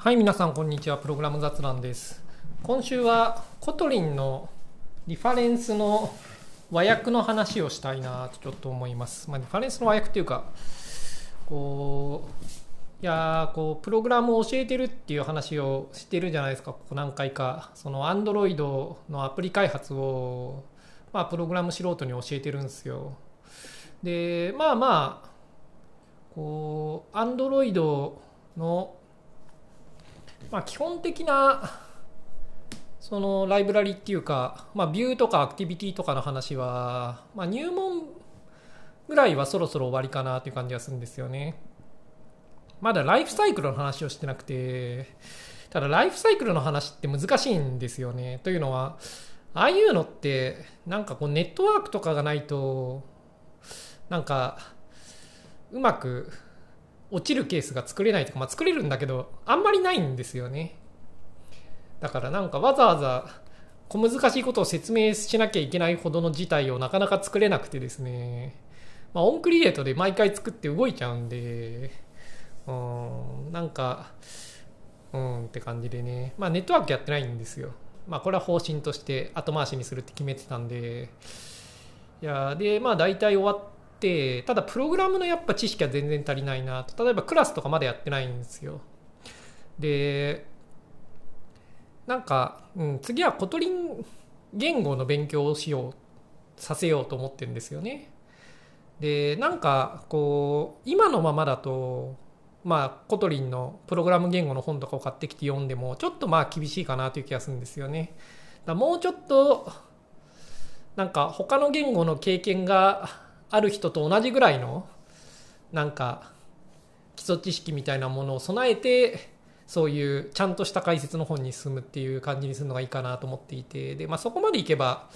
はい、皆さん、こんにちは。プログラム雑談です。今週は、 Kotlin のリファレンスの和訳の話をしたいなとちょっと思います。まあ、リファレンスの和訳っていうか、こう、いやこう、プログラムを教えてるっていう話をしてるじゃないですか、ここ何回か。その、Android のアプリ開発を、まあ、プログラム素人に教えてるんですよ。で、まあまあ、こう、Android のまあ、基本的なそのライブラリっていうか、まあ、ビューとかアクティビティとかの話は、まあ、入門ぐらいはそろそろ終わりかなという感じがするんですよね。まだライフサイクルの話をしてなくて、ただライフサイクルの話って難しいんですよね。というのは、ああいうのって、なんかこうネットワークとかがないと、なんか、うまく落ちるケースが作れないとか、まあ、作れるんだけどあんまりないんですよね。だからなんかわざわざ小難しいことを説明しなきゃいけないほどの事態をなかなか作れなくてですね、まあ、オンクリエイトで毎回作って動いちゃうんでうんなんかうんって感じでね。まあネットワークやってないんですよ。まあこれは方針として後回しにするって決めてたんで。いやでまあ大体終わってってただプログラムのやっぱ知識は全然足りないなと。例えばクラスとかまだやってないんですよ。でなんか、うん、次は Kotlin 言語の勉強をしようさせようと思ってるんですよね。でなんかこう今のままだとまあ Kotlin のプログラム言語の本とかを買ってきて読んでもちょっとまあ厳しいかなという気がするんですよね。だもうちょっとなんか他の言語の経験がある人と同じぐらいのなんか基礎知識みたいなものを備えてそういうちゃんとした解説の本に進むっていう感じにするのがいいかなと思っていて。で、まあ、そこまでいけば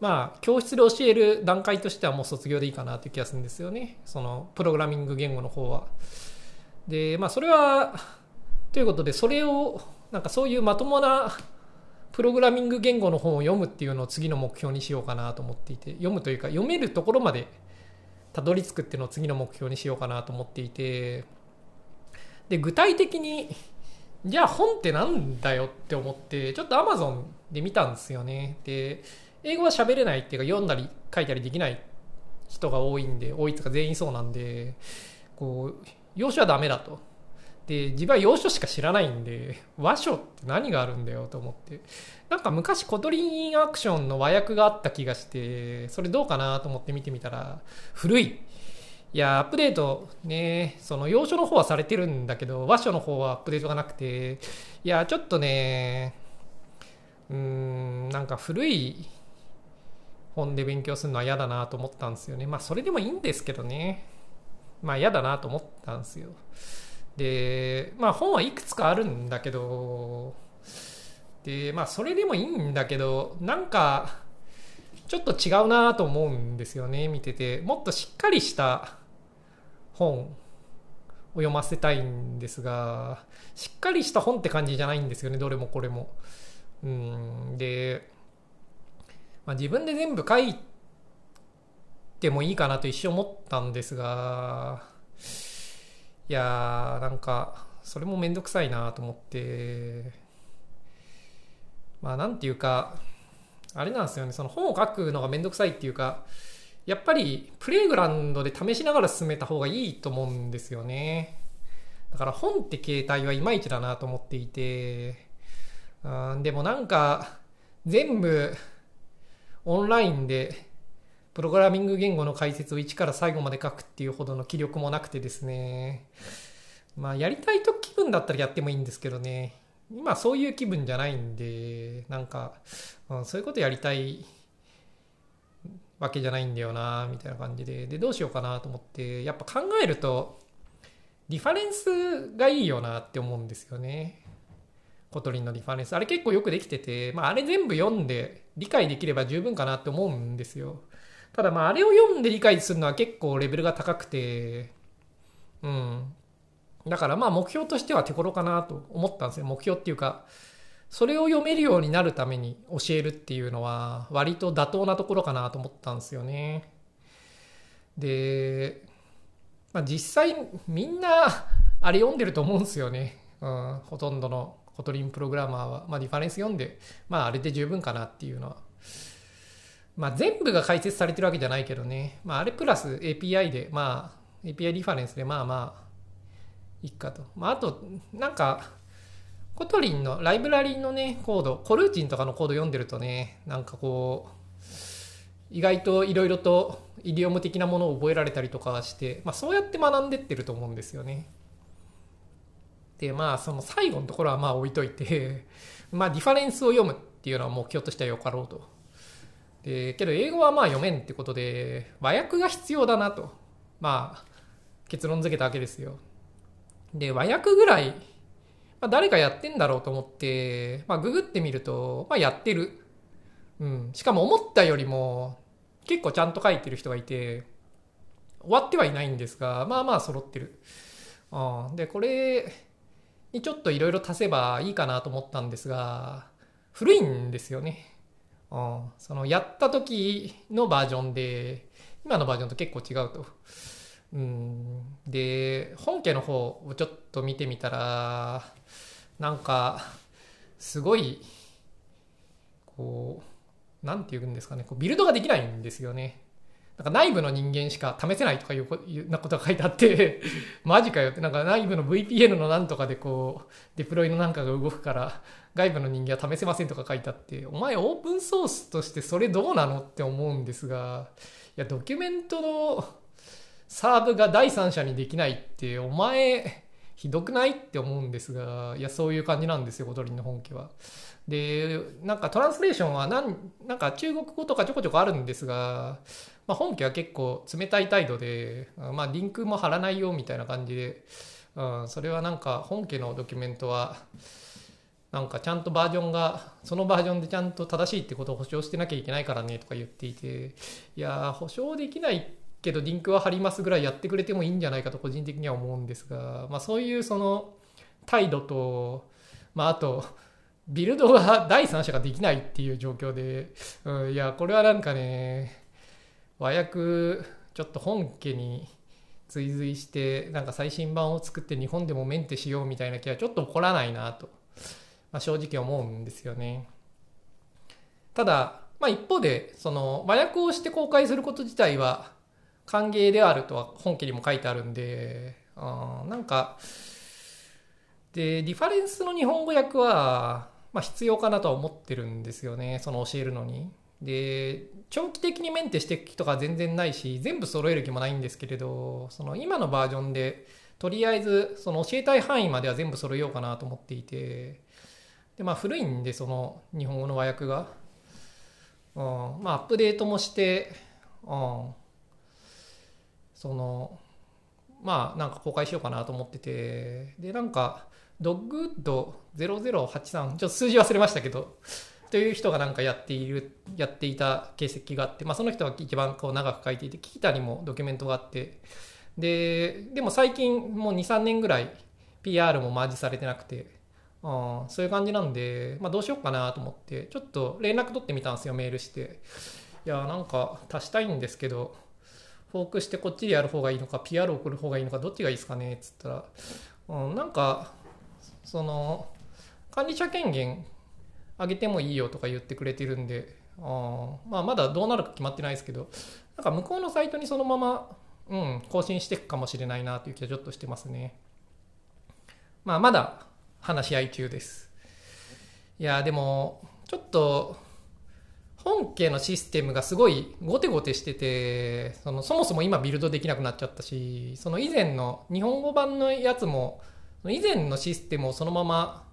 まあ教室で教える段階としてはもう卒業でいいかなという気がするんですよね。そのプログラミング言語の方は。でまあそれはということでそれをなんかそういうまともなプログラミング言語の本を読むっていうのを次の目標にしようかなと思っていて。読むというか読めるところまでたどり着くっていうのを次の目標にしようかなと思っていて。で具体的にじゃあ本ってなんだよって思ってちょっと Amazon で見たんですよね。で英語は喋れないっていうか読んだり書いたりできない人が多いんで多いとか全員そうなんでこう要所はダメだと。で自分は要所しか知らないんで 和書って何があるんだよと思って。なんか昔コトリンアクションの和訳があった気がしてそれどうかなと思って見てみたら古い。いやアップデートねその要所の方はされてるんだけど和書の方はアップデートがなくていやちょっとねうーんなんか古い本で勉強するのは嫌だなと思ったんですよね。まあそれでもいいんですけどね。まあ嫌だなと思ったんですよ。でまあ本はいくつかあるんだけどでまあそれでもいいんだけどなんかちょっと違うなと思うんですよね見てて。もっとしっかりした本を読ませたいんですがしっかりした本って感じじゃないんですよねどれもこれも。うんで、まあ、自分で全部書いてもいいかなと一瞬思ったんですがいやーなんかそれもめんどくさいなと思って。まあなんていうかあれなんですよね。その本を書くのがめんどくさいっていうかやっぱりプレイグラウンドで試しながら進めた方がいいと思うんですよね。だから本って形態はいまいちだなと思っていて。うんでもなんか全部オンラインでプログラミング言語の解説を一から最後まで書くっていうほどの気力もなくてですね。まあやりたいと気分だったらやってもいいんですけどね。今そういう気分じゃないんでなんか、うん、そういうことやりたいわけじゃないんだよなみたいな感じで。でどうしようかなと思ってやっぱ考えるとリファレンスがいいよなって思うんですよね。Kotlin のリファレンス。あれ結構よくできてて、まあ、あれ全部読んで理解できれば十分かなって思うんですよ。ただまああれを読んで理解するのは結構レベルが高くてうん。だからまあ目標としては手頃かなと思ったんですよ。目標っていうかそれを読めるようになるために教えるっていうのは割と妥当なところかなと思ったんですよね。で、まあ、実際みんなあれ読んでると思うんですよね。うん、ほとんどの Kotlin プログラマーは、まあ、リファレンス読んで、まあ、あれで十分かなっていうのは、まあ、全部が解説されてるわけじゃないけどね、まあ、あれプラス API で、まあ、API リファレンスで、まあまあ、いっかと。まあ、あと、なんか、 Kotlin のライブラリのね、コード、コルーチンとかのコード読んでるとね、なんかこう、意外といろいろとイディオム的なものを覚えられたりとかして、まあ、そうやって学んでってると思うんですよね。でまあその最後のところはまあ置いといてまあディファレンスを読むっていうのは目標としてはよかろうと。でけど英語はまあ読めんってことで和訳が必要だなとまあ結論付けたわけですよ。で和訳ぐらい、まあ、誰がやってんだろうと思って、まあ、ググってみると、まあ、やってる。うん、しかも思ったよりも結構ちゃんと書いてる人がいて、終わってはいないんですが、まあまあ揃ってる。うん、で、これにちょっといろいろ足せばいいかなと思ったんですが、古いんですよね。うん、そのやった時のバージョンで、今のバージョンと結構違うと。うん、で、本家の方をちょっと見てみたら、なんか、すごい、こう、何て言うんですかね、こうビルドができないんですよね。なんか内部の人間しか試せないとかいうことが書いてあって マジかよって、なんか内部の VPN のなんとかでこう、デプロイのなんかが動くから、外部の人間は試せませんとか書いてあって、お前オープンソースとしてそれどうなのって思うんですが、いや、ドキュメントのサーブが第三者にできないって、お前、ひどくないって思うんですが、いや、そういう感じなんですよ、ゴトリンの本家は。で、なんかトランスレーションはなんか中国語とかちょこちょこあるんですが、まあ、本家は結構冷たい態度で、まあ、リンクも貼らないよみたいな感じで、うん、それはなんか本家のドキュメントは、なんかちゃんとバージョンが、そのバージョンでちゃんと正しいってことを保証してなきゃいけないからねとか言っていて、いや保証できないけどリンクは貼りますぐらいやってくれてもいいんじゃないかと個人的には思うんですが、まあ、そういうその態度と、まあ、あとビルドが第三者ができないっていう状況で、うん、いや、これはなんかね、和訳、ちょっと本家に追随して、なんか最新版を作って日本でもメンテしようみたいな気はちょっと起こらないなと、まあ、正直思うんですよね。ただ、まあ一方で、その和訳をして公開すること自体は歓迎であるとは本家にも書いてあるんで、うん、なんか、で、リファレンスの日本語訳は、まあ、必要かなとは思ってるんですよねその教えるのに。で長期的にメンテしていく気とか全然ないし全部揃える気もないんですけれどその今のバージョンでとりあえずその教えたい範囲までは全部揃えようかなと思っていてでまあ古いんでその日本語の和訳が、うん、まあアップデートもして、うん、そのまあなんか公開しようかなと思っててでなんかドッグウッド0083ちょっと数字忘れましたけどという人がなんかやっているやっていた形跡があって、まあ、その人が一番こう長く書いていてキータにもドキュメントがあってででも最近もう23年ぐらい PR もマージされてなくてあそういう感じなんで、まあ、どうしようかなと思ってちょっと連絡取ってみたんですよメールして。いやなんか足したいんですけどフォークしてこっちでやる方がいいのか PR 送る方がいいのかどっちがいいですかねっつったら、うん、なんかその管理者権限上げてもいいよとか言ってくれてるんであまあまだどうなるか決まってないですけどなんか向こうのサイトにそのまま、うん、更新していくかもしれないなという気はちょっとしてますね。まあまだ話し合い中です。いやでもちょっと本家のシステムがすごいゴテゴテしててそのそもそも今ビルドできなくなっちゃったしその以前の日本語版のやつも以前のシステムをそのまま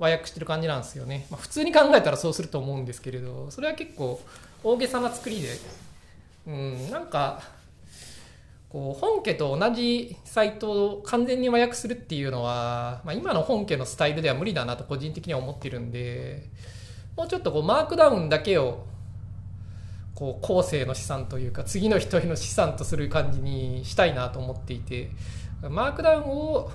和訳してる感じなんですよね、まあ、普通に考えたらそうすると思うんですけれどそれは結構大げさな作りでうんなんかこう本家と同じサイトを完全に和訳するっていうのは、まあ、今の本家のスタイルでは無理だなと個人的には思ってるんでもうちょっとこうマークダウンだけをこう後世の資産というか次の人への資産とする感じにしたいなと思っていてマークダウンを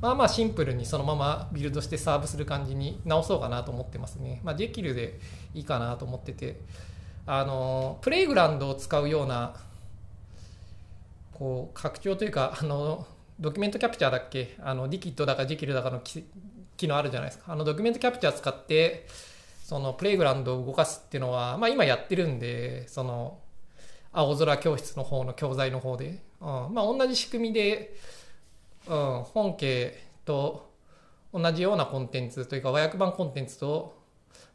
まあまあシンプルにそのままビルドしてサーブする感じに直そうかなと思ってますね。まあ、できるでいいかなと思ってて、あの、プレイグラウンドを使うような、こう、拡張というか、あの、ドキュメントキャプチャーだっけ？あの、ディキットだかジキルだかの機能あるじゃないですか。あの、ドキュメントキャプチャー使って、その、プレイグラウンドを動かすっていうのは、まあ今やってるんで、その、青空教室の方の教材の方で、うん、まあ同じ仕組みで、うん、本家と同じようなコンテンツというか和訳版コンテンツと、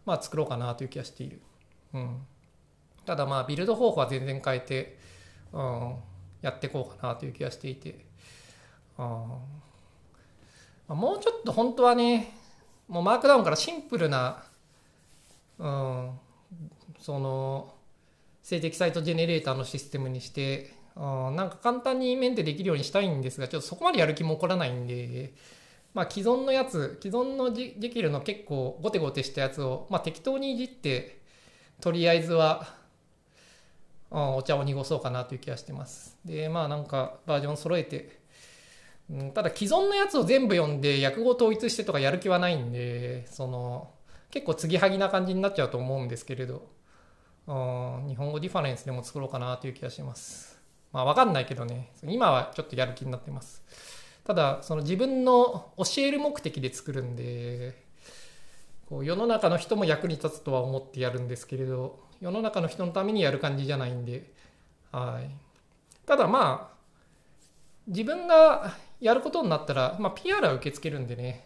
まあ、作ろうかなという気がしている。うん、ただまあビルド方法は全然変えて、うん、やっていこうかなという気がしていて、うん、ま、もうちょっと本当はねもうマークダウンからシンプルな、うん、その静的サイトジェネレーターのシステムにしてあなんか簡単にメンテできるようにしたいんですが、ちょっとそこまでやる気も起こらないんで、まあ、既存のやつ、既存のジキルの結構ゴテゴテしたやつを、まあ、適当にいじって、とりあえずは、うん、お茶を濁そうかなという気がしてます。で、まあなんかバージョン揃えて、うん、ただ既存のやつを全部読んで訳語統一してとかやる気はないんで、その、結構継ぎはぎな感じになっちゃうと思うんですけれど、うん、日本語ディファレンスでも作ろうかなという気がします。まあわかんないけどね、今はちょっとやる気になってます。ただ、その自分の教える目的で作るんで、こう世の中の人も役に立つとは思ってやるんですけれど、世の中の人のためにやる感じじゃないんで、はい。ただまあ、自分がやることになったら、まあ、PR は受け付けるんでね、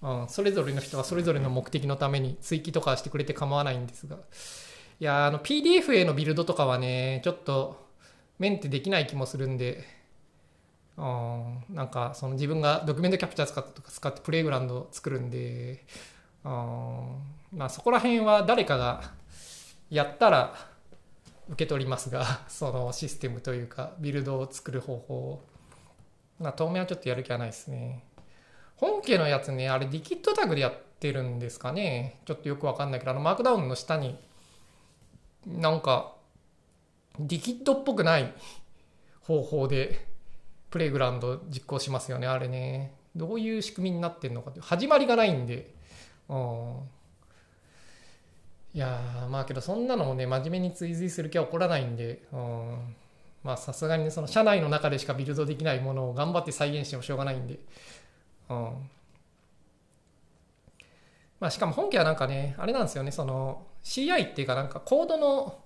うん、それぞれの人はそれぞれの目的のために追記とかしてくれて構わないんですが、いや、あの PDF へのビルドとかはね、ちょっとメンテできない気もするんで、うん、なんかその自分がドキュメントキャプチャー使ってとか使ってプレイグラウンド作るんで、うん、まあそこら辺は誰かがやったら受け取りますが、そのシステムというかビルドを作る方法まあ当面はちょっとやる気はないですね。本家のやつね、あれディキットタグでやってるんですかね。ちょっとよくわかんないけど、あのマークダウンの下になんかリキッドっぽくない方法でプレイグラウンド実行しますよね、あれね。どういう仕組みになってんのかって、始まりがないんで。うん。いやまあけどそんなのもね、真面目に追随する気は起こらないんで、うん。まあさすがにねその社内の中でしかビルドできないものを頑張って再現してもしょうがないんで。うん。まあしかも本家はなんかね、あれなんですよね、その CI っていうかなんかコードの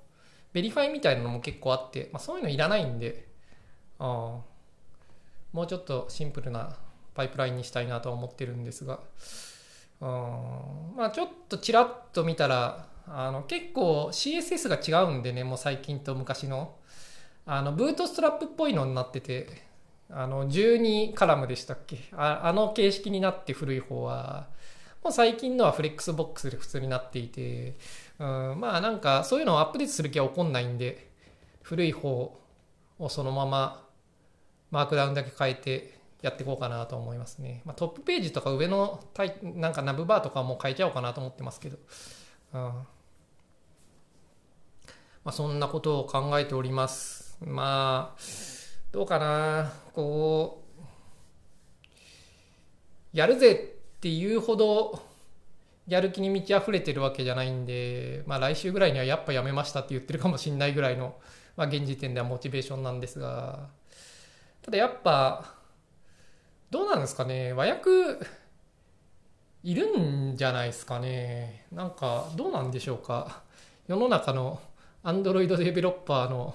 verify みたいなのも結構あって、まあ、そういうのいらないんで、あもうちょっとシンプルなパイプラインにしたいなと思ってるんですが、まあちょっとちらっと見たら、あの結構 CSS が違うんでね、もう最近と昔の。あのブートストラップっぽいのになってて、あの12カラムでしたっけああの形式になって古い方は、もう最近のはフレックスボックスで普通になっていて、うん、まあなんかそういうのをアップデートする気は起こんないんで、古い方をそのままマークダウンだけ変えてやっていこうかなと思いますね。まあ、トップページとか上のタイなんかナブバーとかも変えちゃおうかなと思ってますけど。うんまあ、そんなことを考えております。まあ、どうかな。こう、やるぜっていうほどやる気に満ち溢れてるわけじゃないんで、まあ、来週ぐらいにはやっぱやめましたって言ってるかもしれないぐらいの、まあ、現時点ではモチベーションなんですがただやっぱどうなんですかね。和訳いるんじゃないですかね。なんかどうなんでしょうか。世の中のアンドロイドデベロッパーの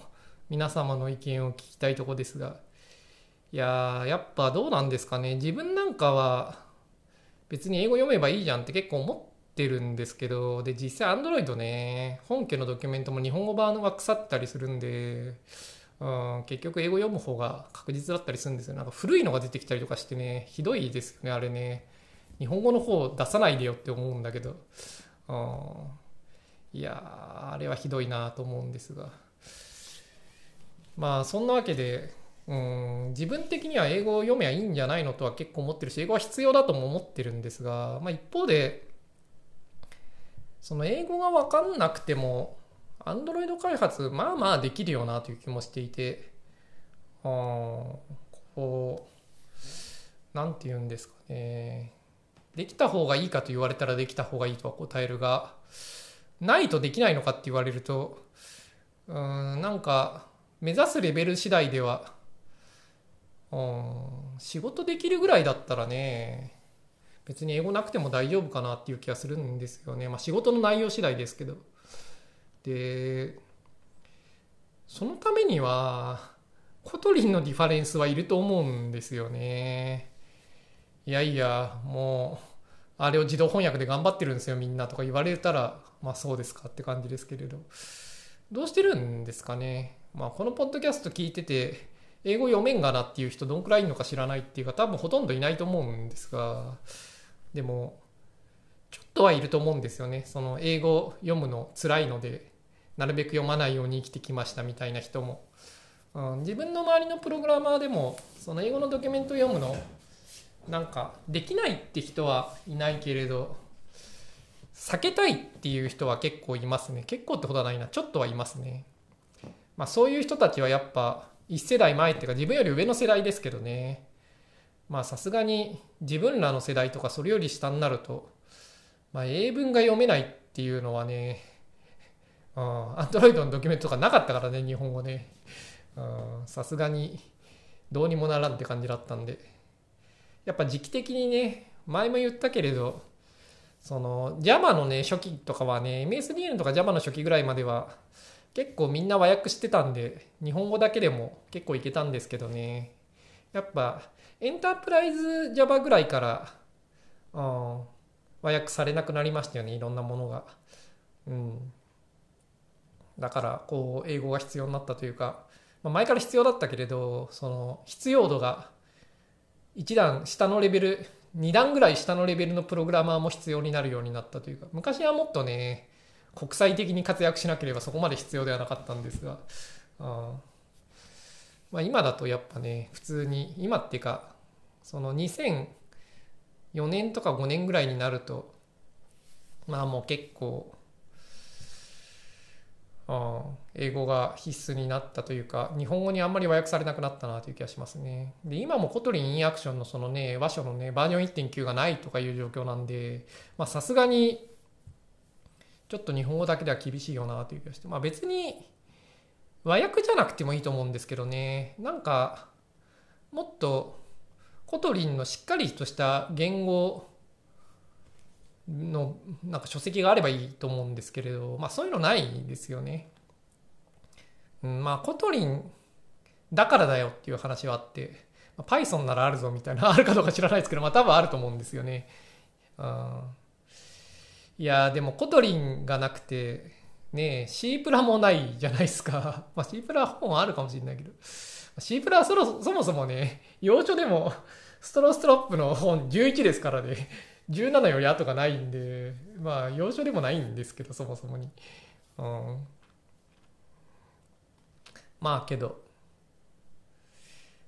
皆様の意見を聞きたいとこですが。いややっぱどうなんですかね。自分なんかは別に英語読めばいいじゃんって結構思ってるんですけど、で、実際 Android ね、本家のドキュメントも日本語版が腐ったりするんで、うん、結局英語読む方が確実だったりするんですよ。なんか古いのが出てきたりとかしてね、ひどいですよね、あれね。日本語の方出さないでよって思うんだけど、うん、いやあれはひどいなと思うんですが。まあ、そんなわけで、うん自分的には英語を読めばいいんじゃないのとは結構思ってるし英語は必要だとも思ってるんですが、まあ、一方でその英語が分かんなくても Android 開発まあまあできるよなという気もしていてあこうなんて言うんですかね。できた方がいいかと言われたらできた方がいいとは答えるがないとできないのかって言われるとうんなんか目指すレベル次第ではうん、仕事できるぐらいだったらね、別に英語なくても大丈夫かなっていう気がするんですよね。まあ仕事の内容次第ですけど。で、そのためには、 Kotlin のリファレンスはいると思うんですよね。いやいや、もう、あれを自動翻訳で頑張ってるんですよみんなとか言われたら、まあそうですかって感じですけれど。どうしてるんですかね。まあこのポッドキャスト聞いてて、英語読めんがなっていう人どんくらいいるのか知らないっていうか多分ほとんどいないと思うんですが、でも、ちょっとはいると思うんですよね。その英語読むの辛いので、なるべく読まないように生きてきましたみたいな人も。うん、自分の周りのプログラマーでも、その英語のドキュメント読むの、なんかできないって人はいないけれど、避けたいっていう人は結構いますね。結構ってことはないな。ちょっとはいますね。まあそういう人たちはやっぱ一世代前っていうか自分より上の世代ですけどね。まあさすがに自分らの世代とかそれより下になると、まあ英文が読めないっていうのはね、アンドロイドのドキュメントとかなかったからね、日本語ね。さすがにどうにもならんって感じだったんで。やっぱ時期的にね、前も言ったけれど、その Java のね、初期とかはね、MSDN とか Java の初期ぐらいまでは結構みんな和訳してたんで、日本語だけでも結構いけたんですけどね。やっぱエンタープライズ Java ぐらいから、うん、和訳されなくなりましたよね、いろんなものが。うん。だから、こう、英語が必要になったというか、まあ、前から必要だったけれど、その、必要度が一段下のレベル、二段ぐらい下のレベルのプログラマーも必要になるようになったというか、昔はもっとね、国際的に活躍しなければそこまで必要ではなかったんですが、あまあ、今だとやっぱね、普通に、今っていうか、その2004年とか5年ぐらいになると、まあもう結構、あ英語が必須になったというか、日本語にあんまり和訳されなくなったなという気がしますね。で、今もコトリンインアクションのそのね、和書のね、バージョン1.9がないとかいう状況なんで、まあさすがに、ちょっと日本語だけでは厳しいよなという気がして、まあ別に和訳じゃなくてもいいと思うんですけどね、なんか、もっと Kotlin のしっかりとした言語のなんか書籍があればいいと思うんですけれど、まあそういうのないですよね。うん、まあ Kotlin だからだよっていう話はあって、まあ、Python ならあるぞみたいな、あるかどうか知らないですけど、まあ多分あると思うんですよね。うん。いやでも Kotlin がなくて、ね C プラもないじゃないですか。まあ C プラ本あるかもしれないけど。C プラはそそもそもね、洋書でもストラウストラップの本11ですからね。17より後がないんで、まあ、洋書でもないんですけど、そもそもに。うん。まあ、けど、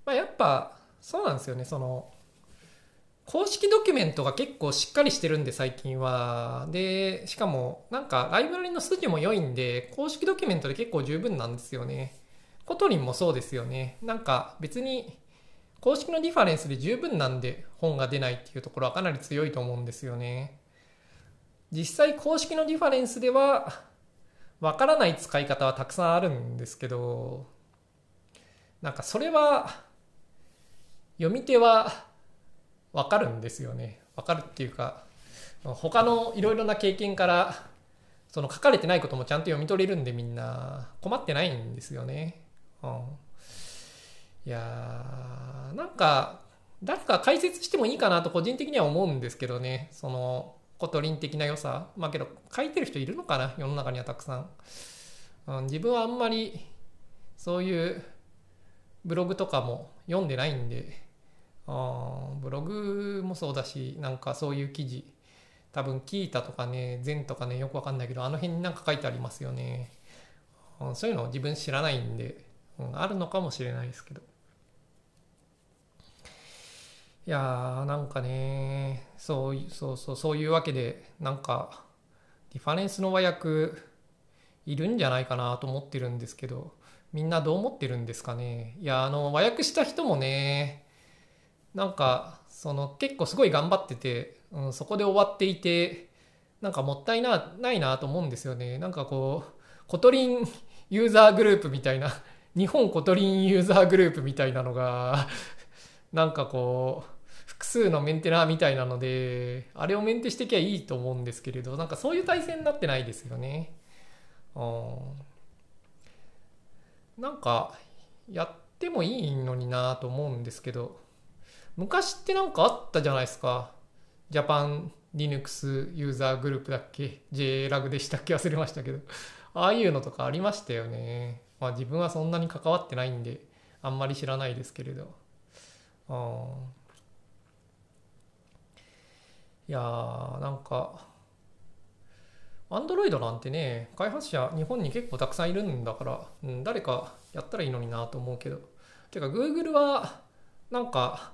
まあ、やっぱ、そうなんですよね、その、公式ドキュメントが結構しっかりしてるんで、最近は。で、しかも、なんか、ライブラリの筋も良いんで、公式ドキュメントで結構十分なんですよね。 Kotlin もそうですよね。なんか、別に、公式のリファレンスで十分なんで本が出ないっていうところはかなり強いと思うんですよね。実際公式のリファレンスではわからない使い方はたくさんあるんですけど、なんかそれは読み手はわかるんですよね。わかるっていうか、他のいろいろな経験からその書かれてないこともちゃんと読み取れるんでみんな困ってないんですよね。うんいやー、なんか、誰か解説してもいいかなと個人的には思うんですけどね。その、 Kotlin 的な良さ。まあけど、書いてる人いるのかな？世の中にはたくさん。うん、自分はあんまり、そういうブログとかも読んでないんで、ブログもそうだし、なんかそういう記事、多分キータとかね、ゼンとかね、よくわかんないけど、あの辺になんか書いてありますよね。そういうの自分知らないんで、うん、あるのかもしれないですけど。いやーなんかねそうそうそうそういうわけでなんかリファレンスの和訳いるんじゃないかなと思ってるんですけどみんなどう思ってるんですかねいやあの和訳した人もねなんかその結構すごい頑張ってて、うん、そこで終わっていてなんかもったいなないなと思うんですよね。なんかこう Kotlin ユーザーグループみたいな日本 Kotlin ユーザーグループみたいなのがなんかこう複数のメンテナーみたいなのであれをメンテしていけばいいと思うんですけれどなんかそういう体制になってないですよね。うん。なんかやってもいいのになと思うんですけど。昔ってなんかあったじゃないですか。ジャパン Linux ユーザーグループだっけ？JLAG でしたっけ？忘れましたけど。ああいうのとかありましたよね。まあ自分はそんなに関わってないんであんまり知らないですけれど。あいやーなんか Android なんてね開発者日本に結構たくさんいるんだから、うん、誰かやったらいいのになと思うけど。てか Google はなんか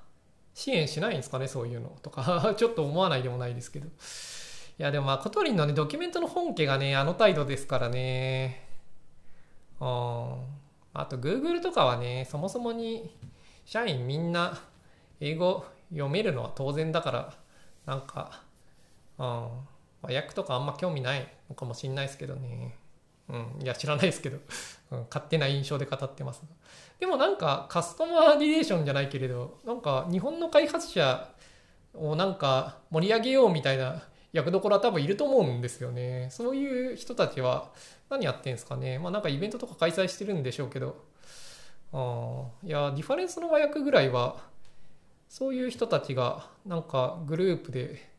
支援しないんですかねそういうのとか。ちょっと思わないでもないですけど。いやでもまあ Kotlin のねドキュメントの本家がねあの態度ですからね。ああと Google とかはねそもそもに社員みんな英語読めるのは当然だからなんか、うん、和訳とかあんま興味ないのかもしんないですけどね。うん、いや知らないですけど、うん、勝手な印象で語ってますでもなんかカスタマーリレーションじゃないけれどなんか日本の開発者をなんか盛り上げようみたいな役どころは多分いると思うんですよね。そういう人たちは何やってんですかね。まあなんかイベントとか開催してるんでしょうけど。あいやディファレンスの和訳ぐらいはそういう人たちがなんかグループで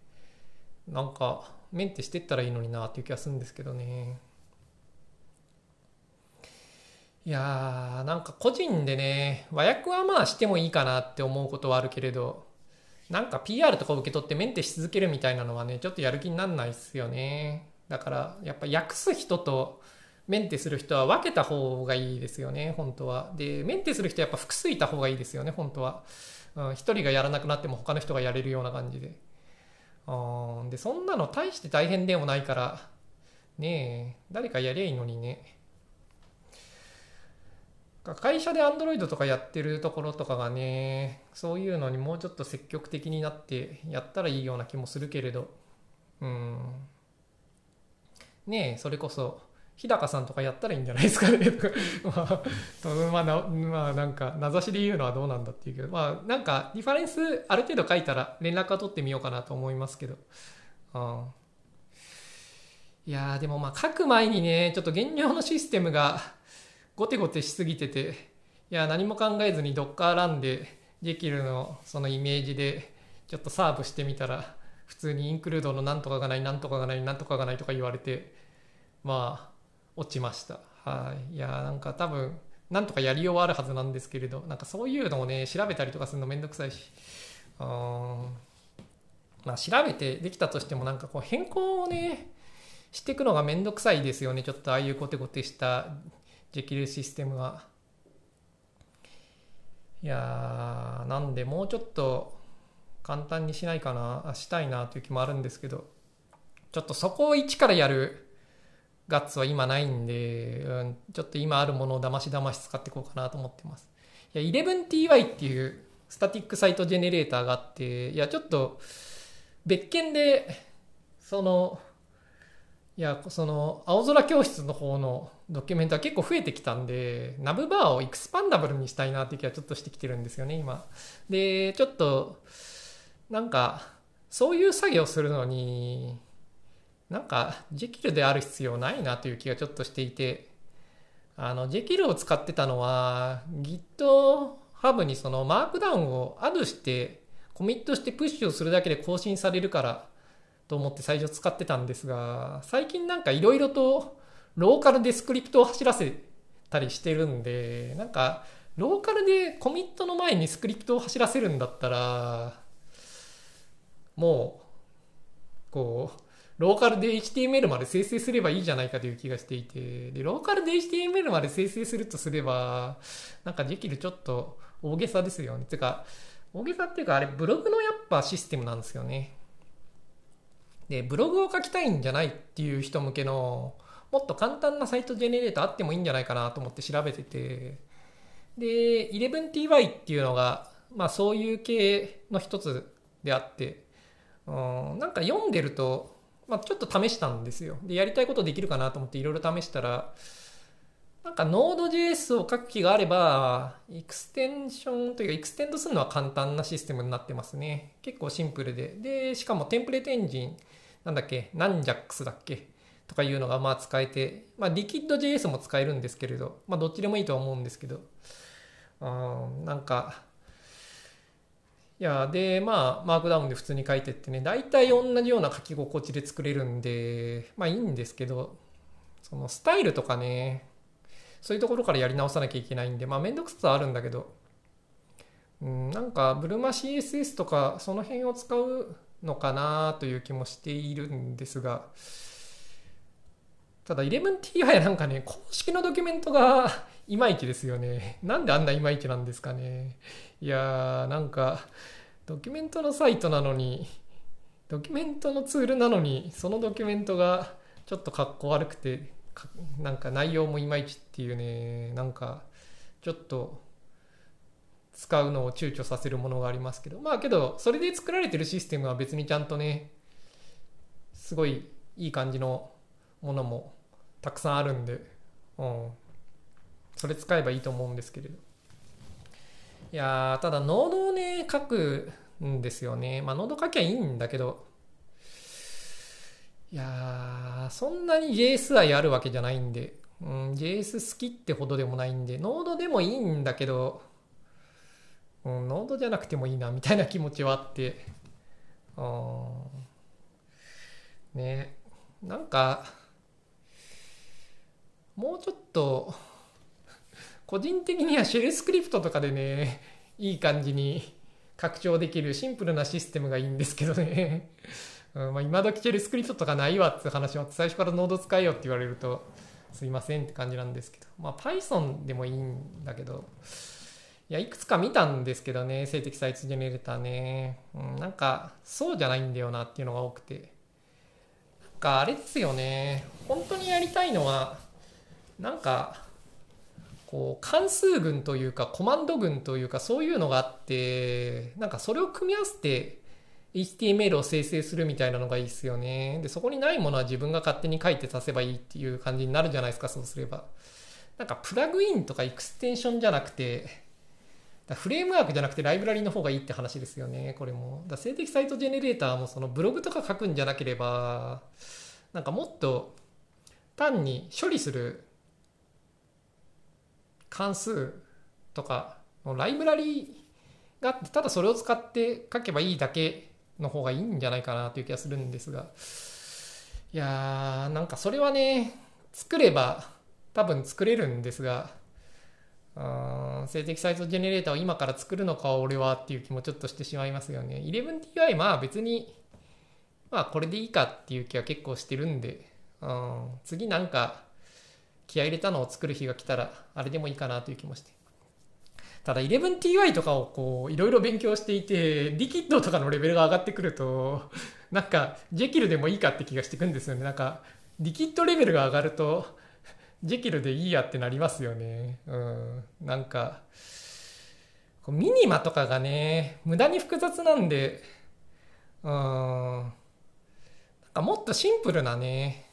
なんかメンテしてったらいいのになっていう気がするんですけどね。いやーなんか個人でね和訳はまあしてもいいかなって思うことはあるけれどなんか PR とか受け取ってメンテし続けるみたいなのはねちょっとやる気になんないっすよねだからやっぱ訳す人とメンテする人は分けた方がいいですよね本当はでメンテする人はやっぱ複数いた方がいいですよね本当はうん、1人がやらなくなっても他の人がやれるような感じで。うん、で、そんなの大して大変でもないから、ねえ、誰かやりゃいいのにね。会社で Android とかやってるところとかがね、そういうのにもうちょっと積極的になってやったらいいような気もするけれど、うん。ねえ、それこそ、日高さんとかやったらいいんじゃないですかね まあ、まあな、まあ、なんか、名指しで言うのはどうなんだっていうけど、まあ、なんか、リファレンスある程度書いたら連絡は取ってみようかなと思いますけど。うん、いやーでもまあ、書く前にね、ちょっと現状のシステムがゴテゴテしすぎてて、いや、何も考えずに Docker ランでできるの、そのイメージで、ちょっとサーブしてみたら、普通にインクルードのなんとかがない、なんとかがない、なんとかがないとか言われて、まあ、落ちました。はい。いやなんか多分なんとかやりようはあるはずなんですけれどなんかそういうのをね調べたりとかするのめんどくさいし。あまあ調べてできたとしてもなんかこう変更をねしていくのがめんどくさいですよね。ちょっとああいうコテコテしたできるシステムが。いやーなんでもうちょっと簡単にしないかな。したいなという気もあるんですけど。ちょっとそこを一からやるガッツは今ないんで、うん、ちょっと今あるものをだましだまし使っていこうかなと思ってます。いや、11ty っていう static site generator があって、いや、ちょっと別件で、その、いや、その、青空教室の方のドキュメントは結構増えてきたんで、 navbar を expandable にしたいなっていう気はちょっとしてきてるんですよね、今。で、ちょっと、なんか、そういう作業するのに、なんかジェキルである必要ないなという気がちょっとしていてあのジェキルを使ってたのは GitHub にそのマークダウンをアドしてコミットしてプッシュをするだけで更新されるからと思って最初使ってたんですが最近なんかいろいろとローカルでスクリプトを走らせたりしてるんでなんかローカルでコミットの前にスクリプトを走らせるんだったらもうこうローカルで HTML まで生成すればいいじゃないかという気がしていて、で、ローカルで HTML まで生成するとすれば、なんかできるちょっと大げさですよね。てか、大げさっていうか、あれ、ブログのやっぱシステムなんですよね。で、ブログを書きたいんじゃないっていう人向けの、もっと簡単な site generator あってもいいんじゃないかなと思って調べてて、で、11ty っていうのが、まあそういう系の一つであって、うん、なんか読んでると、まあ、ちょっと試したんですよ。で、やりたいことできるかなと思っていろいろ試したら、なんか Node.js を書く気があれば、エクステンションというか、 extend するのは簡単なシステムになってますね。結構シンプルで。で、しかもテンプレートエンジン、なんだっけ、ナンジャックスだっけとかいうのがまあ使えて、まあ Liquid.js も使えるんですけれど、まあどっちでもいいとは思うんですけど、うん、なんか、いや、で、まあ、マークダウンで普通に書いてってね、大体同じような書き心地で作れるんで、まあいいんですけど、そのスタイルとかね、そういうところからやり直さなきゃいけないんで、まあめんどくささはあるんだけど、うん、なんか、ブルマ CSS とか、その辺を使うのかなという気もしているんですが、ただ 11T はなんかね、公式のドキュメントが いまいちですよね。なんであんないまいちなんですかね。いやー、なんか、ドキュメントのサイトなのに、ドキュメントのツールなのに、そのドキュメントがちょっとかっこ悪くて、なんか内容もいまいちっていうね、なんかちょっと使うのを躊躇させるものがありますけど、まあけど、それで作られてるシステムは別にちゃんとね、すごいいい感じのものもたくさんあるんで、うん、それ使えばいいと思うんですけれど。いやただ、ノードをね、書くんですよね。まあ、ノード書きゃいいんだけど、いやそんなに JS 愛あるわけじゃないんで、うん、JS 好きってほどでもないんで、ノードでもいいんだけど、うん、ノードじゃなくてもいいな、みたいな気持ちはあって、うん、ね、なんか、もうちょっと、個人的にはシェルスクリプトとかでね、いい感じに拡張できるシンプルなシステムがいいんですけどね。うんまあ、今時シェルスクリプトとかないわって話は最初からノード使えよって言われるとすいませんって感じなんですけど、まあ、Python でもいいんだけど、いや、いくつか見たんですけどね、静的サイツジェネレーターね。うん、なんか、そうじゃないんだよなっていうのが多くて。なんか、あれですよね。本当にやりたいのは、なんか、こう、関数群というか、コマンド群というか、そういうのがあって、なんかそれを組み合わせて、HTML を生成するみたいなのがいいですよね。で、そこにないものは自分が勝手に書いて足せばいいっていう感じになるじゃないですか、そうすれば。なんかプラグインとかエクステンションじゃなくて、フレームワークじゃなくてライブラリの方がいいって話ですよね、これも。だ静的サイトジェネレーターもそのブログとか書くんじゃなければ、なんかもっと単に処理する関数とかのライブラリがあって、ただそれを使って書けばいいだけの方がいいんじゃないかなという気がするんですが、いやー、なんかそれはね、作れば多分作れるんですが、静的サイトジェネレーターを今から作るのか俺はっていう気もちょっとしてしまいますよね。11ti まあ別に、まあこれでいいかっていう気は結構してるんで、うん、次なんか気合入れたのを作る日が来たらあれでもいいかなという気もして。ただ 11ti とかをこういろいろ勉強していて、リキッドとかのレベルが上がってくると、なんかジェキルでもいいかって気がしてくんですよね。なんかリキッドレベルが上がると、ジェキルでいいやってなりますよね。うん。なんか、ミニマとかがね、無駄に複雑なんで、うん。なんかもっとシンプルなね、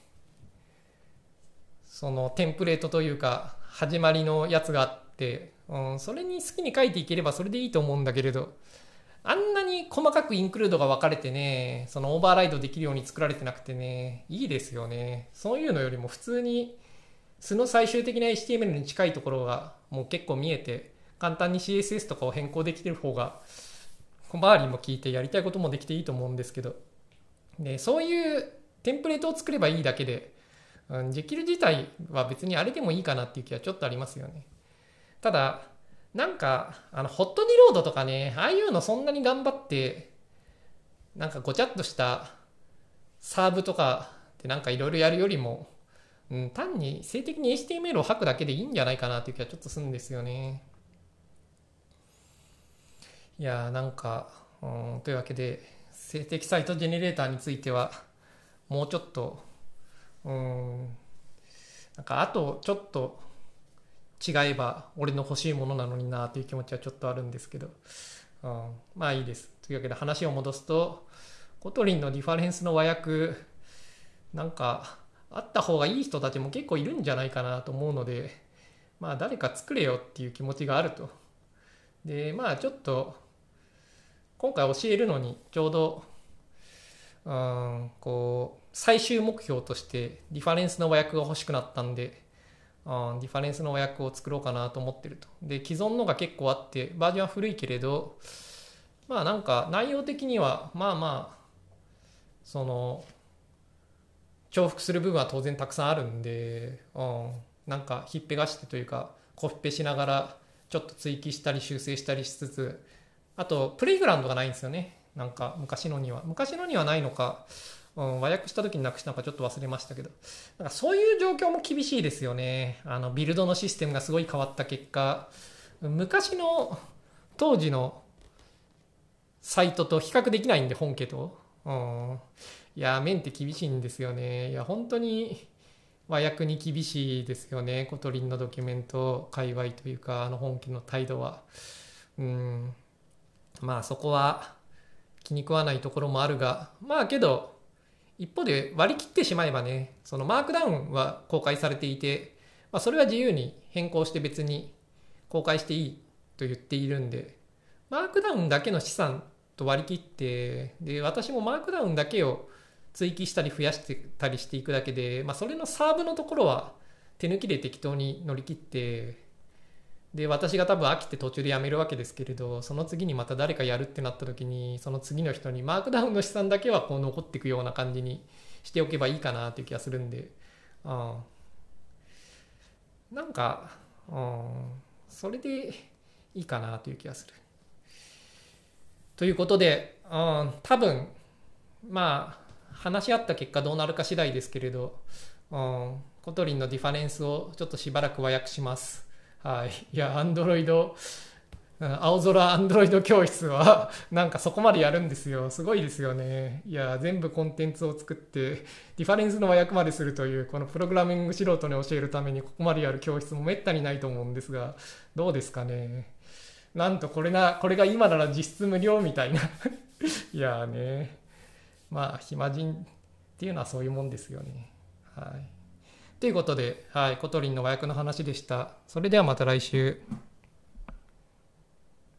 そのテンプレートというか、始まりのやつがあって、うん、それに好きに書いていければそれでいいと思うんだけれど、あんなに細かくインクルードが分かれてね、そのオーバーライドできるように作られてなくてね、いいですよね。そういうのよりも普通に、素の最終的な HTML に近いところがもう結構見えて、簡単に CSS とかを変更できてる方が、小回りも効いてやりたいこともできていいと思うんですけど、で、そういうテンプレートを作ればいいだけで、うん、ジキル自体は別にあれでもいいかなっていう気はちょっとありますよね。ただ、なんか、あの、ホットリロードとかね、ああいうのそんなに頑張って、なんかごちゃっとしたサーブとかでなんかいろいろやるよりも、うん、単に性的に HTML を吐くだけでいいんじゃないかなっていう気はちょっとするんですよね。いやーなんか、うん、というわけで、性的サイトジェネレーターについては、もうちょっと、うん、なんかあとちょっと違えば俺の欲しいものなのになという気持ちはちょっとあるんですけど、うん、まあいいです。というわけで話を戻すと、 Kotlin のリファレンスの和訳、なんかあった方がいい人たちも結構いるんじゃないかなと思うので、まあ誰か作れよっていう気持ちがあると。で、まあちょっと、今回教えるのにちょうど、うん、こう、最終目標としてリファレンスの和訳が欲しくなったんで、うん、リファレンスの和訳を作ろうかなと思ってると。で、既存のが結構あって、バージョンは古いけれど、まあなんか内容的には、まあまあ、その、重複する部分は当然たくさんあるんで、うん、なんかひっぺがしてというか、コピペしながら、ちょっと追記したり修正したりしつつ、あと、プレイグラウンドがないんですよね。なんか昔のには。昔のにはないのか、うん、和訳した時になくしたのかちょっと忘れましたけど、なんかそういう状況も厳しいですよね。あの、ビルドのシステムがすごい変わった結果、昔の当時のサイトと比較できないんで、本家と。うん。いや、めっちゃ厳しいんですよね。いや、本当に和訳に厳しいですよね。 Kotlin のドキュメント、界隈というか、あの本家の態度は。うん。まあそこは気に食わないところもあるが、まあけど、一方で割り切ってしまえばね、そのマークダウンは公開されていて、まあ、それは自由に変更して別に公開していいと言っているんで、マークダウンだけの資産と割り切って、で、私もマークダウンだけを追記したり増やしてたりしていくだけで、まあ、それのサーブのところは手抜きで適当に乗り切って、で、私が多分飽きて途中でやめるわけですけれど、その次にまた誰かやるってなった時に、その次の人にマークダウンの資産だけはこう残っていくような感じにしておけばいいかなっていう気がするんで、うん。なんか、うん、それでいいかなという気がする。ということで、うん、多分、まあ、話し合った結果どうなるか次第ですけれど、うん、 Kotlin のリファレンスをちょっとしばらく和訳します。はい。いや、 Android、青空 Android 教室は なんかそこまでやるんですよ。すごいですよね。いや、全部コンテンツを作って、リファレンスの和訳までするという、このプログラミング素人に教えるためにここまでやる教室もめったにないと思うんですが、どうですかね。なんとこれな、これが今なら実質無料みたいな いやね。まあ、暇人っていうのはそういうもんですよね。はい。ということで、はい、 Kotlin の和訳の話でした。それではまた来週。